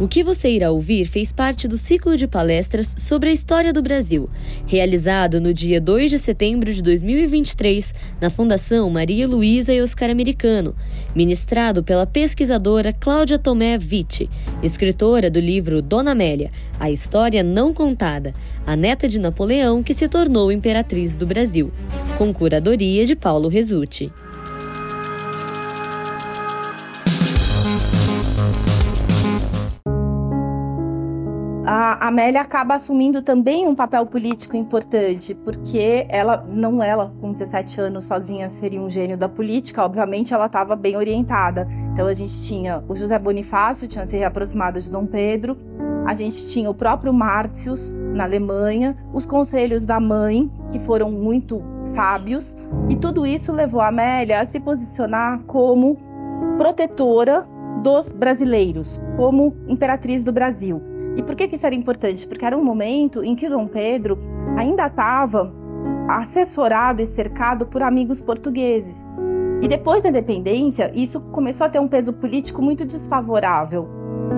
O que você irá ouvir fez parte do ciclo de palestras sobre a história do Brasil, realizado no dia 2 de setembro de 2023 na Fundação Maria Luísa e Oscar Americano, ministrado pela pesquisadora Cláudia Tomé Vitti, escritora do livro Dona Amélia, A História Não Contada, a neta de Napoleão que se tornou imperatriz do Brasil, com curadoria de Paulo Resutti. A Amélia acaba assumindo também um papel político importante, porque ela, não ela, com 17 anos sozinha, seria um gênio da política, obviamente ela estava bem orientada. Então a gente tinha o José Bonifácio, tinha se reaproximado de Dom Pedro, a gente tinha o próprio Március na Alemanha, os conselhos da mãe, que foram muito sábios, e tudo isso levou a Amélia a se posicionar como protetora dos brasileiros, como imperatriz do Brasil. E por que, que isso era importante? Porque era um momento em que Dom Pedro ainda estava assessorado e cercado por amigos portugueses. E depois da independência, isso começou a ter um peso político muito desfavorável.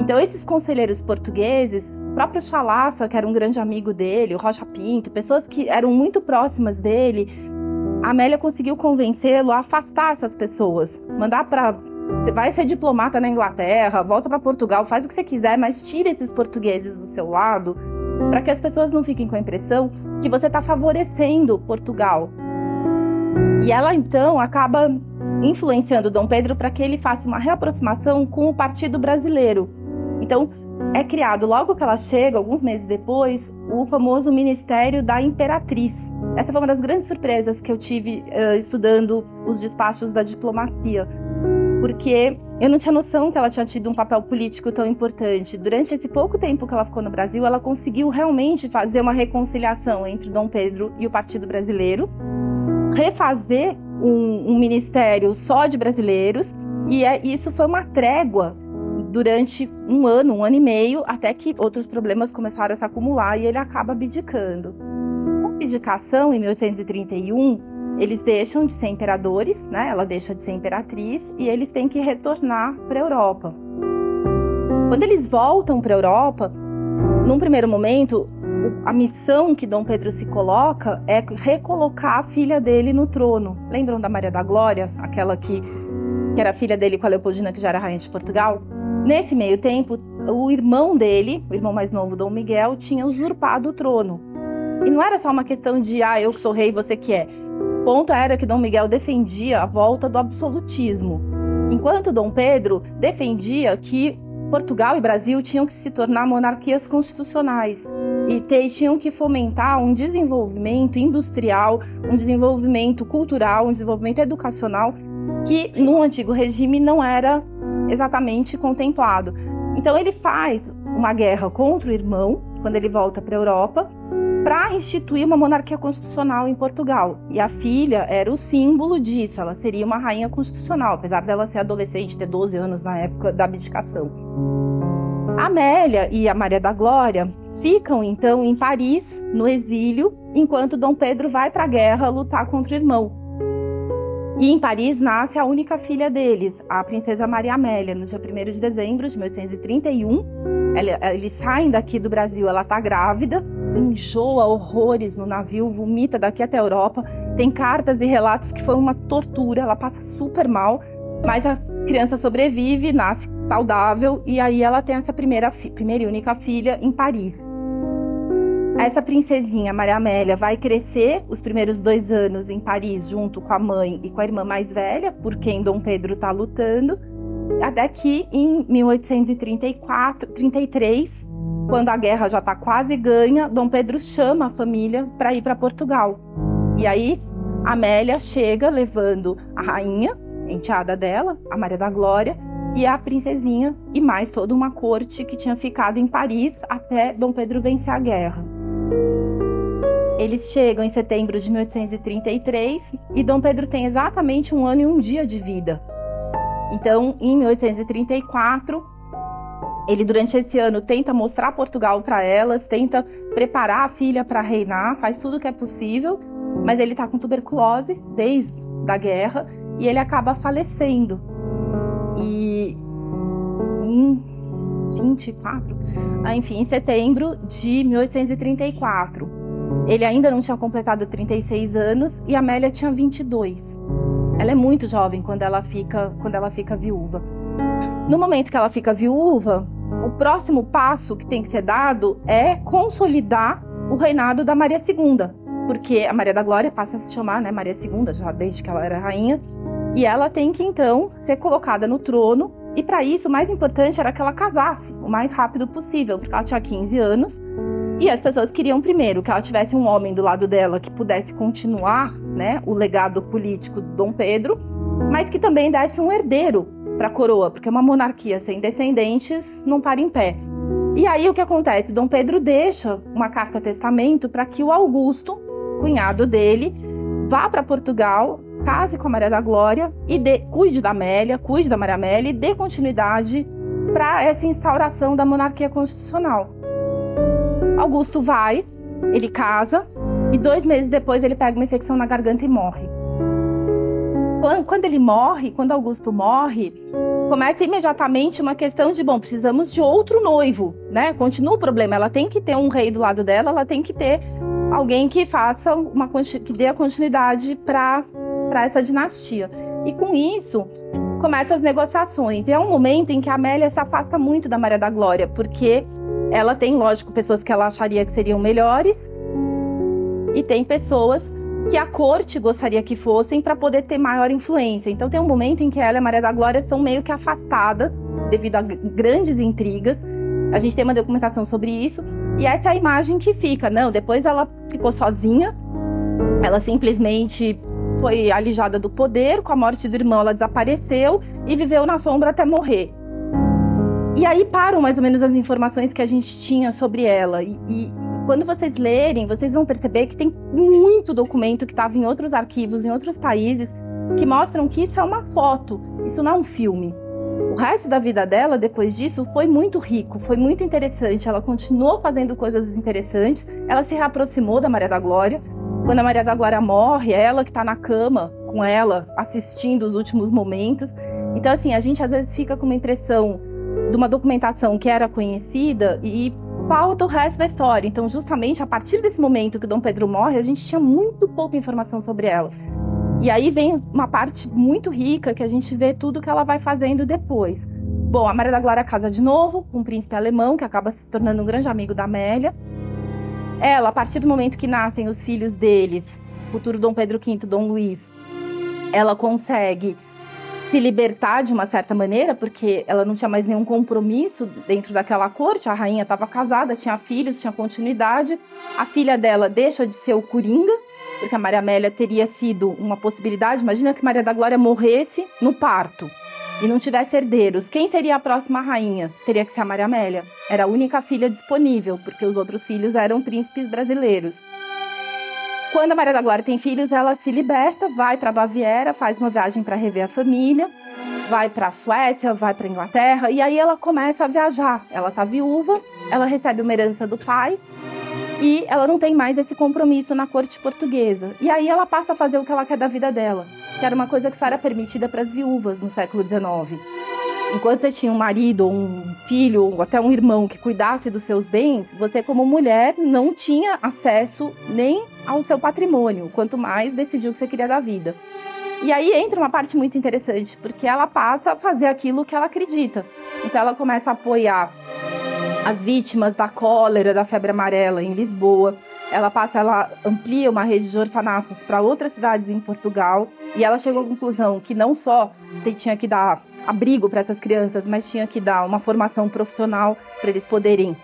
Então, esses conselheiros portugueses, o próprio Chalaça, que era um grande amigo dele, o Rocha Pinto, pessoas que eram muito próximas dele, Amélia conseguiu convencê-lo a afastar essas pessoas, mandar para vai ser diplomata na Inglaterra, volta para Portugal, faz o que você quiser, mas tira esses portugueses do seu lado, para que as pessoas não fiquem com a impressão que você está favorecendo Portugal. E ela então acaba influenciando Dom Pedro para que ele faça uma reaproximação com o Partido Brasileiro. Então, é criado logo que ela chega, alguns meses depois, o famoso Ministério da Imperatriz. Essa foi uma das grandes surpresas que eu tive uh, estudando os despachos da diplomacia porque eu não tinha noção que ela tinha tido um papel político tão importante. Durante esse pouco tempo que ela ficou no Brasil, ela conseguiu realmente fazer uma reconciliação entre Dom Pedro e o Partido Brasileiro, refazer um, um ministério só de brasileiros, e é, isso foi uma trégua durante um ano, um ano e meio, até que outros problemas começaram a se acumular e ele acaba abdicando. A abdicação, em 1831, eles deixam de ser imperadores, né? Ela deixa de ser imperatriz e eles têm que retornar para a Europa. Quando eles voltam para a Europa, num primeiro momento, a missão que Dom Pedro se coloca é recolocar a filha dele no trono. Lembram da Maria da Glória, aquela que, que era filha dele com a Leopoldina, que já era rainha de Portugal? Nesse meio tempo, o irmão dele, o irmão mais novo, Dom Miguel, tinha usurpado o trono. E não era só uma questão de, ah, eu que sou rei, você que é ponto era que Dom Miguel defendia a volta do absolutismo, enquanto Dom Pedro defendia que Portugal e Brasil tinham que se tornar monarquias constitucionais e tinham que fomentar um desenvolvimento industrial, um desenvolvimento cultural, um desenvolvimento educacional que no antigo regime não era exatamente contemplado. Então ele faz uma guerra contra o irmão quando ele volta para a Europa para instituir uma monarquia constitucional em Portugal. E a filha era o símbolo disso, ela seria uma rainha constitucional, apesar dela ser adolescente, ter 12 anos na época da abdicação. Amélia e a Maria da Glória ficam então em Paris, no exílio, enquanto Dom Pedro vai para a guerra lutar contra o irmão. E em Paris nasce a única filha deles, a princesa Maria Amélia, no dia 1 de dezembro de 1831. Eles saem daqui do Brasil, ela está grávida, enjoa horrores no navio, vomita daqui até a Europa. Tem cartas e relatos que foi uma tortura, ela passa super mal, mas a criança sobrevive, nasce saudável e aí ela tem essa primeira, primeira e única filha em Paris. Essa princesinha, Maria Amélia, vai crescer os primeiros dois anos em Paris junto com a mãe e com a irmã mais velha, por quem Dom Pedro está lutando, até que em 1834, 33, quando a guerra já está quase ganha, Dom Pedro chama a família para ir para Portugal. E aí Amélia chega levando a rainha, enteada dela, a Maria da Glória, e a princesinha e mais toda uma corte que tinha ficado em Paris até Dom Pedro vencer a guerra. Eles chegam em setembro de 1833 e Dom Pedro tem exatamente um ano e um dia de vida. Então, em 1834, ele, durante esse ano, tenta mostrar Portugal para elas, tenta preparar a filha para reinar, faz tudo o que é possível, mas ele está com tuberculose desde a guerra e ele acaba falecendo. E em 24, ah, enfim, em setembro de 1834. Ele ainda não tinha completado 36 anos e Amélia tinha 22. Ela é muito jovem quando ela fica, quando ela fica viúva. No momento que ela fica viúva, o próximo passo que tem que ser dado é consolidar o reinado da Maria II, porque a Maria da Glória passa a se chamar né, Maria II, já desde que ela era rainha, e ela tem que então ser colocada no trono. E para isso, o mais importante era que ela casasse o mais rápido possível, porque ela tinha 15 anos. E as pessoas queriam primeiro que ela tivesse um homem do lado dela que pudesse continuar, né, o legado político do Dom Pedro, mas que também desse um herdeiro para a coroa, porque uma monarquia sem descendentes não para em pé. E aí o que acontece? Dom Pedro deixa uma carta testamento para que o Augusto, cunhado dele, vá para Portugal case com a Maria da Glória e dê, cuide da Amélia, cuide da Maria Amélia e dê continuidade para essa instauração da monarquia constitucional. Augusto vai, ele casa e dois meses depois ele pega uma infecção na garganta e morre. Quando ele morre, quando Augusto morre, começa imediatamente uma questão de, bom, precisamos de outro noivo, né? Continua o problema, ela tem que ter um rei do lado dela, ela tem que ter alguém que faça uma que dê a continuidade para para essa dinastia. E com isso, começam as negociações. E é um momento em que a Amélia se afasta muito da Maria da Glória, porque ela tem, lógico, pessoas que ela acharia que seriam melhores, e tem pessoas que a corte gostaria que fossem para poder ter maior influência. Então tem um momento em que ela e a Maria da Glória são meio que afastadas devido a grandes intrigas. A gente tem uma documentação sobre isso. E essa é a imagem que fica. Não, depois ela ficou sozinha. Ela simplesmente foi alijada do poder, com a morte do irmão ela desapareceu e viveu na sombra até morrer. E aí param mais ou menos as informações que a gente tinha sobre ela. E, e quando vocês lerem, vocês vão perceber que tem muito documento que estava em outros arquivos, em outros países, que mostram que isso é uma foto, isso não é um filme. O resto da vida dela, depois disso, foi muito rico, foi muito interessante. Ela continuou fazendo coisas interessantes, ela se reaproximou da Maria da Glória, quando a Maria da Glória morre, é ela que está na cama com ela, assistindo os últimos momentos. Então, assim, a gente às vezes fica com uma impressão de uma documentação que era conhecida e falta o resto da história. Então, justamente a partir desse momento que Dom Pedro morre, a gente tinha muito pouca informação sobre ela. E aí vem uma parte muito rica que a gente vê tudo que ela vai fazendo depois. Bom, a Maria da Glória casa de novo com um príncipe alemão que acaba se tornando um grande amigo da Amélia. Ela, a partir do momento que nascem os filhos deles, futuro Dom Pedro V, Dom Luiz, ela consegue se libertar de uma certa maneira, porque ela não tinha mais nenhum compromisso dentro daquela corte. A rainha estava casada, tinha filhos, tinha continuidade. A filha dela deixa de ser o Coringa, porque a Maria Amélia teria sido uma possibilidade. Imagina que Maria da Glória morresse no parto e não tivesse herdeiros, quem seria a próxima rainha? Teria que ser a Maria Amélia. Era a única filha disponível, porque os outros filhos eram príncipes brasileiros. Quando a Maria da Glória tem filhos, ela se liberta, vai para Baviera, faz uma viagem para rever a família, vai para a Suécia, vai para Inglaterra e aí ela começa a viajar. Ela está viúva, ela recebe uma herança do pai e ela não tem mais esse compromisso na corte portuguesa. E aí ela passa a fazer o que ela quer da vida dela que era uma coisa que só era permitida para as viúvas no século XIX. Enquanto você tinha um marido, um filho, ou até um irmão que cuidasse dos seus bens, você, como mulher, não tinha acesso nem ao seu patrimônio, quanto mais decidir o que você queria da vida. E aí entra uma parte muito interessante, porque ela passa a fazer aquilo que ela acredita. Então ela começa a apoiar as vítimas da cólera, da febre amarela em Lisboa ela passa, ela amplia uma rede de orfanatos para outras cidades em Portugal e ela chegou à conclusão que não só tinha que dar abrigo para essas crianças, mas tinha que dar uma formação profissional para eles poderem,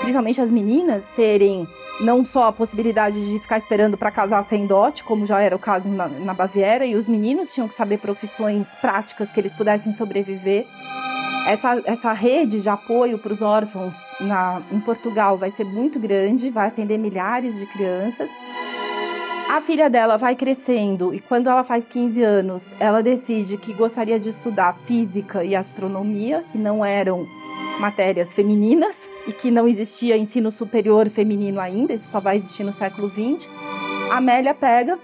principalmente as meninas, terem não só a possibilidade de ficar esperando para casar sem dote, como já era o caso na, na Baviera, e os meninos tinham que saber profissões práticas que eles pudessem sobreviver essa, essa rede de apoio para os órfãos na, em Portugal vai ser muito grande, vai atender milhares de crianças. A filha dela vai crescendo e quando ela faz 15 anos, ela decide que gostaria de estudar física e astronomia, que não eram matérias femininas e que não existia ensino superior feminino ainda, isso só vai existir no século 20. A Amélia pega,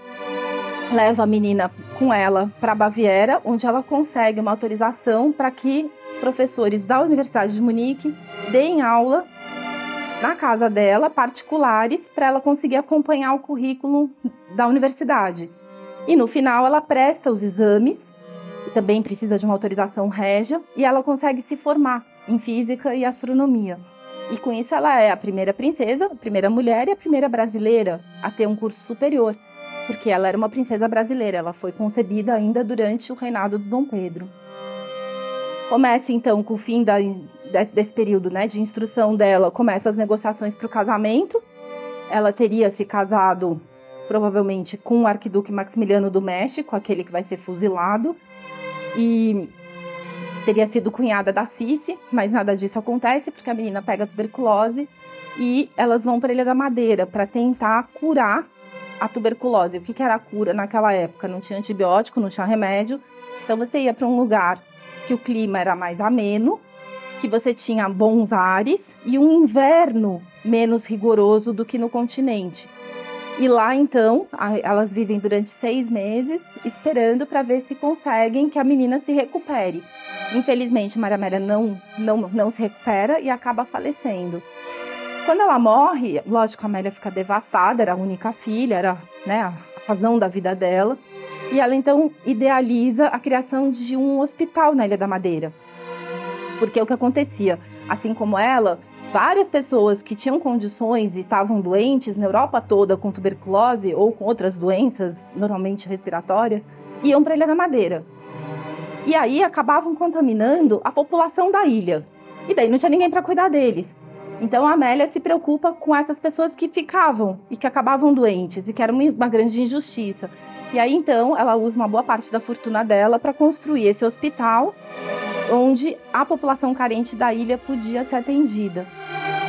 leva a menina com ela para Baviera, onde ela consegue uma autorização para que professores da Universidade de Munique deem aula na casa dela, particulares, para ela conseguir acompanhar o currículo da universidade. E no final ela presta os exames, também precisa de uma autorização régia, e ela consegue se formar em física e astronomia. E com isso ela é a primeira princesa, a primeira mulher e a primeira brasileira a ter um curso superior, porque ela era uma princesa brasileira, ela foi concebida ainda durante o reinado do Dom Pedro. Começa então com o fim da, desse período né, de instrução dela, começam as negociações para o casamento. Ela teria se casado provavelmente com o arquiduque Maximiliano do México, aquele que vai ser fuzilado, e teria sido cunhada da Cici, mas nada disso acontece porque a menina pega tuberculose e elas vão para a Ilha da Madeira para tentar curar a tuberculose. O que, que era a cura naquela época? Não tinha antibiótico, não tinha remédio. Então você ia para um lugar que o clima era mais ameno, que você tinha bons ares e um inverno menos rigoroso do que no continente. E lá então, elas vivem durante seis meses esperando para ver se conseguem que a menina se recupere. Infelizmente, Maria Amélia não, não, não se recupera e acaba falecendo. Quando ela morre, lógico, a Amélia fica devastada, era a única filha, era né, a razão da vida dela. E ela então idealiza a criação de um hospital na Ilha da Madeira. Porque o que acontecia, assim como ela, várias pessoas que tinham condições e estavam doentes na Europa toda com tuberculose ou com outras doenças, normalmente respiratórias, iam para a Ilha da Madeira. E aí acabavam contaminando a população da ilha. E daí não tinha ninguém para cuidar deles. Então a Amélia se preocupa com essas pessoas que ficavam e que acabavam doentes e que era uma grande injustiça. E aí então ela usa uma boa parte da fortuna dela para construir esse hospital onde a população carente da ilha podia ser atendida.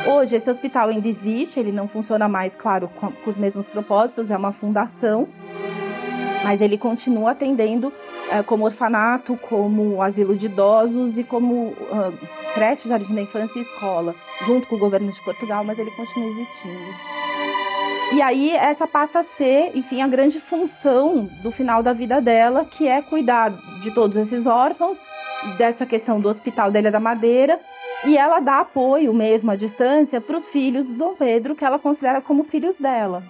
Hoje esse hospital ainda existe, ele não funciona mais, claro, com, com os mesmos propósitos, é uma fundação, mas ele continua atendendo é, como orfanato, como asilo de idosos e como uh, creche, jardim da infância e escola, junto com o governo de Portugal, mas ele continua existindo. E aí essa passa a ser, enfim, a grande função do final da vida dela, que é cuidar de todos esses órfãos, dessa questão do Hospital da Ilha da Madeira, e ela dá apoio mesmo à distância para os filhos do Dom Pedro, que ela considera como filhos dela.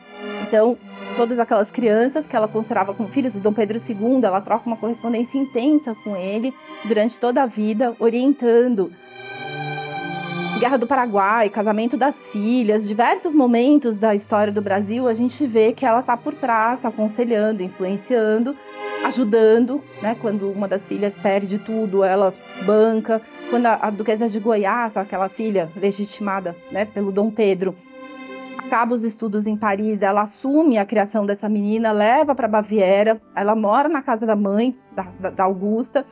Então, todas aquelas crianças que ela considerava como filhos do Dom Pedro II, ela troca uma correspondência intensa com ele durante toda a vida, orientando Guerra do Paraguai, casamento das filhas, diversos momentos da história do Brasil, a gente vê que ela está por trás, aconselhando, influenciando, ajudando, né? Quando uma das filhas perde tudo, ela banca. Quando a, a duquesa de Goiás, aquela filha legitimada, né, pelo Dom Pedro, acaba os estudos em Paris, ela assume a criação dessa menina, leva para Baviera, ela mora na casa da mãe, da, da, da Augusta,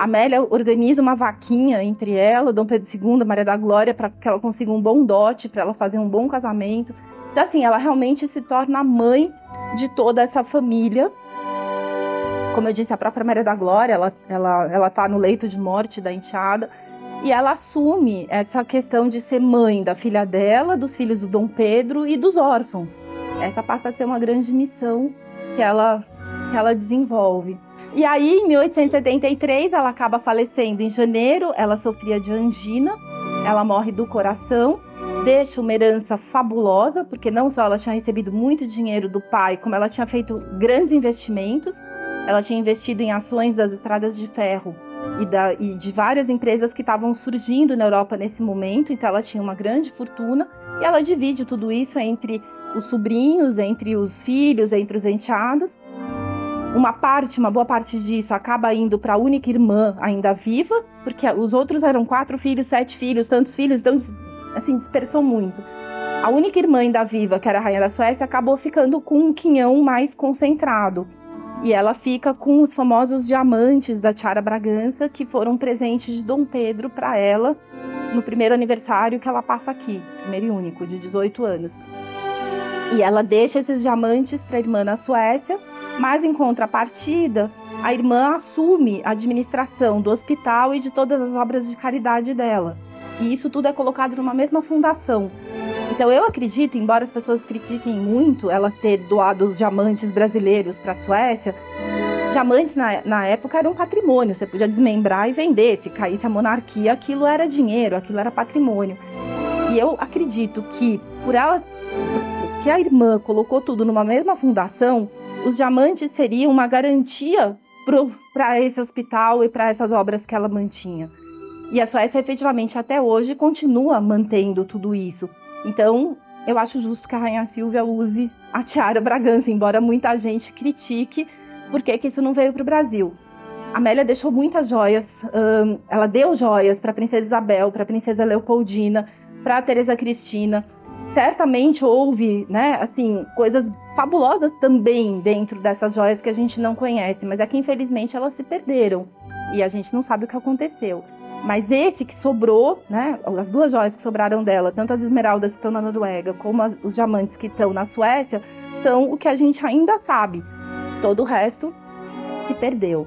Amélia organiza uma vaquinha entre ela, Dom Pedro II, Maria da Glória, para que ela consiga um bom dote, para ela fazer um bom casamento. Então, assim, ela realmente se torna mãe de toda essa família. Como eu disse, a própria Maria da Glória, ela, ela, ela tá no leito de morte da enteada. E ela assume essa questão de ser mãe da filha dela, dos filhos do Dom Pedro e dos órfãos. Essa passa a ser uma grande missão que ela, que ela desenvolve. E aí, em 1873, ela acaba falecendo em janeiro. Ela sofria de angina, ela morre do coração, deixa uma herança fabulosa, porque não só ela tinha recebido muito dinheiro do pai, como ela tinha feito grandes investimentos. Ela tinha investido em ações das estradas de ferro e, da, e de várias empresas que estavam surgindo na Europa nesse momento, então ela tinha uma grande fortuna e ela divide tudo isso entre os sobrinhos, entre os filhos, entre os enteados uma parte, uma boa parte disso acaba indo para a única irmã ainda viva, porque os outros eram quatro filhos, sete filhos, tantos filhos, então assim dispersou muito. A única irmã ainda viva, que era a rainha da Suécia, acabou ficando com um quinhão mais concentrado. E ela fica com os famosos diamantes da Tiara Bragança, que foram presentes de Dom Pedro para ela no primeiro aniversário que ela passa aqui, primeiro e único, de 18 anos. E ela deixa esses diamantes para a irmã na Suécia mas em contrapartida, a irmã assume a administração do hospital e de todas as obras de caridade dela. E isso tudo é colocado numa mesma fundação. Então eu acredito, embora as pessoas critiquem muito ela ter doado os diamantes brasileiros para a Suécia, Diamantes na, na época eram um patrimônio, você podia desmembrar e vender. Se caísse a monarquia, aquilo era dinheiro, aquilo era patrimônio. E eu acredito que por ela que a irmã colocou tudo numa mesma fundação, os diamantes seriam uma garantia para esse hospital e para essas obras que ela mantinha. E a Suécia, efetivamente, até hoje, continua mantendo tudo isso. Então, eu acho justo que a Rainha Silvia use a tiara Bragança, embora muita gente critique por que, isso não veio para o Brasil. Amélia deixou muitas joias, ela deu joias para a Princesa Isabel, para a Princesa Leopoldina, para a Teresa Cristina. Certamente houve, né, assim, coisas fabulosas também dentro dessas joias que a gente não conhece, mas é que infelizmente elas se perderam e a gente não sabe o que aconteceu. Mas esse que sobrou, né, as duas joias que sobraram dela, tanto as esmeraldas que estão na Noruega como as, os diamantes que estão na Suécia, são o que a gente ainda sabe. Todo o resto se perdeu.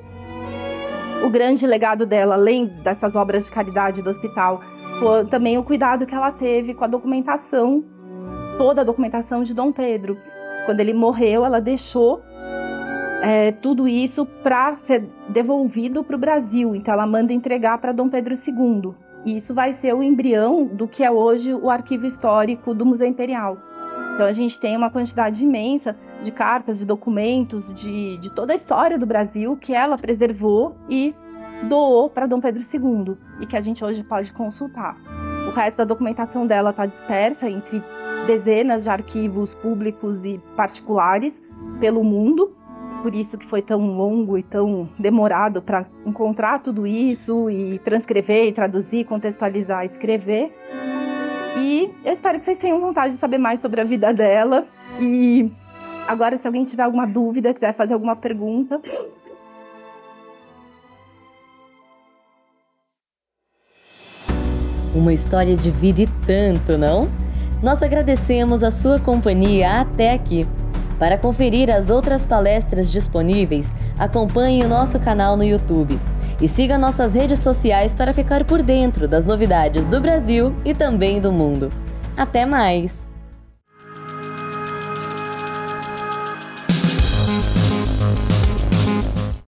O grande legado dela, além dessas obras de caridade do hospital, foi também o cuidado que ela teve com a documentação, toda a documentação de Dom Pedro. Quando ele morreu, ela deixou é, tudo isso para ser devolvido para o Brasil. Então, ela manda entregar para Dom Pedro II. E isso vai ser o embrião do que é hoje o arquivo histórico do Museu Imperial. Então, a gente tem uma quantidade imensa de cartas, de documentos, de, de toda a história do Brasil que ela preservou e doou para Dom Pedro II e que a gente hoje pode consultar. O resto da documentação dela está dispersa entre dezenas de arquivos públicos e particulares pelo mundo. Por isso que foi tão longo e tão demorado para encontrar tudo isso e transcrever, e traduzir, contextualizar, escrever. E eu espero que vocês tenham vontade de saber mais sobre a vida dela. E agora, se alguém tiver alguma dúvida, quiser fazer alguma pergunta, Uma história de vida e tanto, não? Nós agradecemos a sua companhia até aqui. Para conferir as outras palestras disponíveis, acompanhe o nosso canal no YouTube e siga nossas redes sociais para ficar por dentro das novidades do Brasil e também do mundo. Até mais!